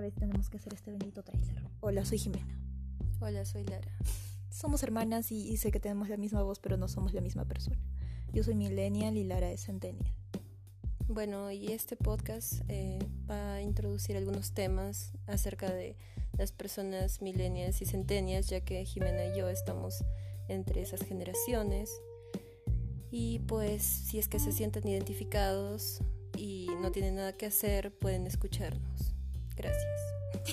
vez tenemos que hacer este bendito trailer. Hola, soy Jimena. Hola, soy Lara. Somos hermanas y, sé que tenemos la misma voz, pero no somos la misma persona. Yo soy millennial y Lara es centennial. Bueno, y este podcast eh, va a introducir algunos temas acerca de las personas millennials y centennials, ya que Jimena y yo estamos entre esas generaciones. Y pues si es que se sienten identificados y no tienen nada que hacer, pueden escucharnos.